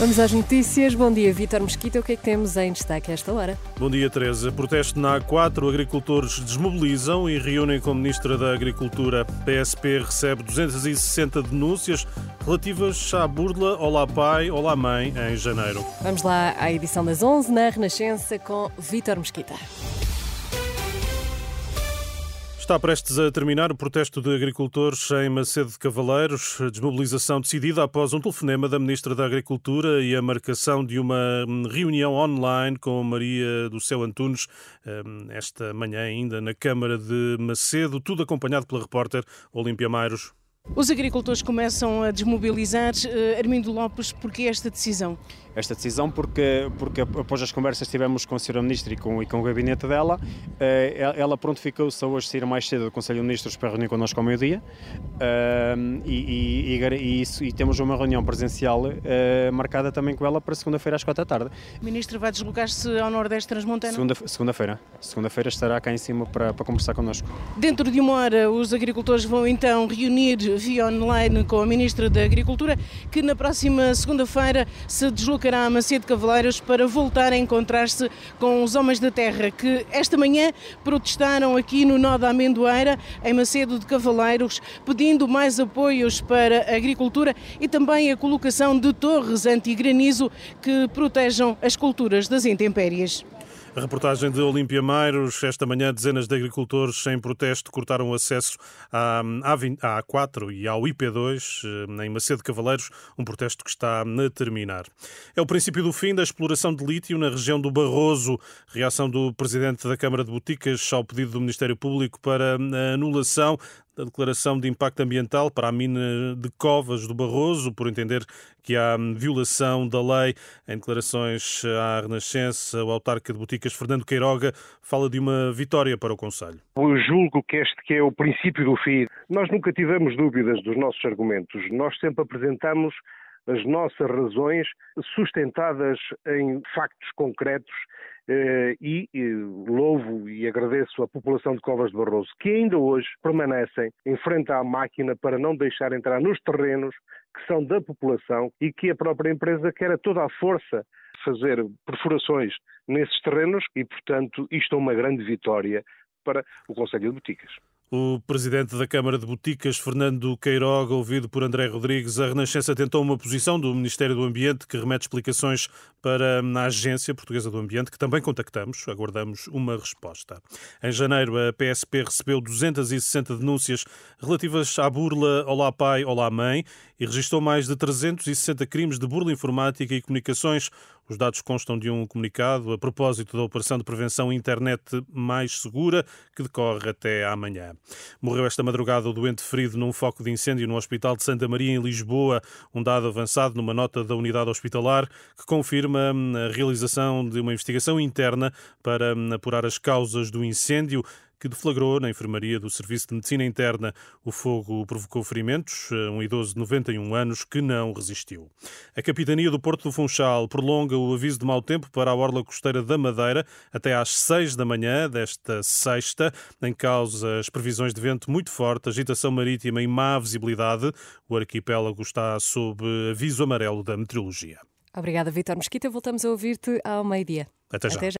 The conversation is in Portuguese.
Vamos às notícias. Bom dia, Vítor Mesquita. O que é que temos em destaque a esta hora? Bom dia, Teresa. Protesto na A4. Agricultores desmobilizam e reúnem com a Ministra da Agricultura. PSP recebe 260 denúncias relativas à burla Olá Pai, Olá Mãe em janeiro. Vamos lá à edição das 11 na Renascença com Vítor Mesquita. Está prestes a terminar o protesto de agricultores em Macedo de Cavaleiros, desmobilização decidida após um telefonema da Ministra da Agricultura e a marcação de uma reunião online com Maria do Céu Antunes hum, esta manhã ainda na Câmara de Macedo, tudo acompanhado pela repórter Olímpia Mairos. Os agricultores começam a desmobilizar. Uh, Armindo Lopes, porquê esta decisão? esta decisão porque, porque após as conversas que tivemos com a Sra. Ministra e com, e com o gabinete dela, eh, ela prontificou-se a hoje sair mais cedo do Conselho de Ministros para reunir connosco ao meio-dia eh, e, e, e, e, temos uma reunião presencial eh, marcada também com ela para segunda-feira às quatro da tarde. O Ministro vai deslocar-se ao Nordeste Transmontano? Segunda-feira. Segunda-feira segunda estará cá em cima para, para conversar connosco. Dentro de uma hora, os agricultores vão então reunir via online com a Ministra da Agricultura, que na próxima segunda-feira se desloca deslocará a Macedo Cavaleiros para voltar a encontrar-se com os homens da terra que esta manhã protestaram aqui no Nó da Amendoeira, em Macedo de Cavaleiros, pedindo mais apoios para a agricultura e também a colocação de torres anti-granizo que protejam as culturas das intempéries. A reportagem de Olímpia Mairos. Esta manhã, dezenas de agricultores em protesto cortaram o acesso à, à A4 e ao IP2 eh, em Macedo Cavaleiros, um protesto que está a terminar. É o princípio do fim da exploração de lítio na região do Barroso. Reação do presidente da Câmara de Boticas ao pedido do Ministério Público para a anulação da declaração de impacto ambiental para a mina de Covas do Barroso, por entender que há violação da lei. Em declarações à Renascença, o autarca de Boticas, Fernando Queiroga, fala de uma vitória para o Conselho. Eu julgo que este que é o princípio do fim. Nós nunca tivemos dúvidas dos nossos argumentos. Nós sempre apresentamos as nossas razões sustentadas em factos concretos e louvo e agradeço à população de Covas de Barroso que ainda hoje permanecem em frente à máquina para não deixar entrar nos terrenos que são da população e que a própria empresa quer a toda a força fazer perfurações nesses terrenos e, portanto, isto é uma grande vitória para o Conselho de Boticas. O presidente da Câmara de Boticas, Fernando Queiroga, ouvido por André Rodrigues, a Renascença tentou uma posição do Ministério do Ambiente que remete explicações para a Agência Portuguesa do Ambiente, que também contactamos, aguardamos uma resposta. Em janeiro, a PSP recebeu 260 denúncias relativas à burla Olá Pai, Olá Mãe e registrou mais de 360 crimes de burla informática e comunicações. Os dados constam de um comunicado a propósito da Operação de Prevenção Internet Mais Segura, que decorre até amanhã. Morreu esta madrugada o doente ferido num foco de incêndio no Hospital de Santa Maria, em Lisboa. Um dado avançado numa nota da unidade hospitalar que confirma hum, a realização de uma investigação interna para hum, apurar as causas do incêndio que deflagrou na enfermaria do Serviço de Medicina Interna. O fogo provocou ferimentos, um idoso de 91 anos que não resistiu. A Capitania do Porto do Funchal prolonga o aviso de mau tempo para a orla costeira da Madeira até às 6 da manhã desta sexta, em causa as previsões de vento muito forte, agitação marítima e má visibilidade. O arquipélago está sob aviso amarelo da meteorologia. Obrigada, Vitor Mesquita. Voltamos a ouvir-te ao meio-dia. Até já. Até já.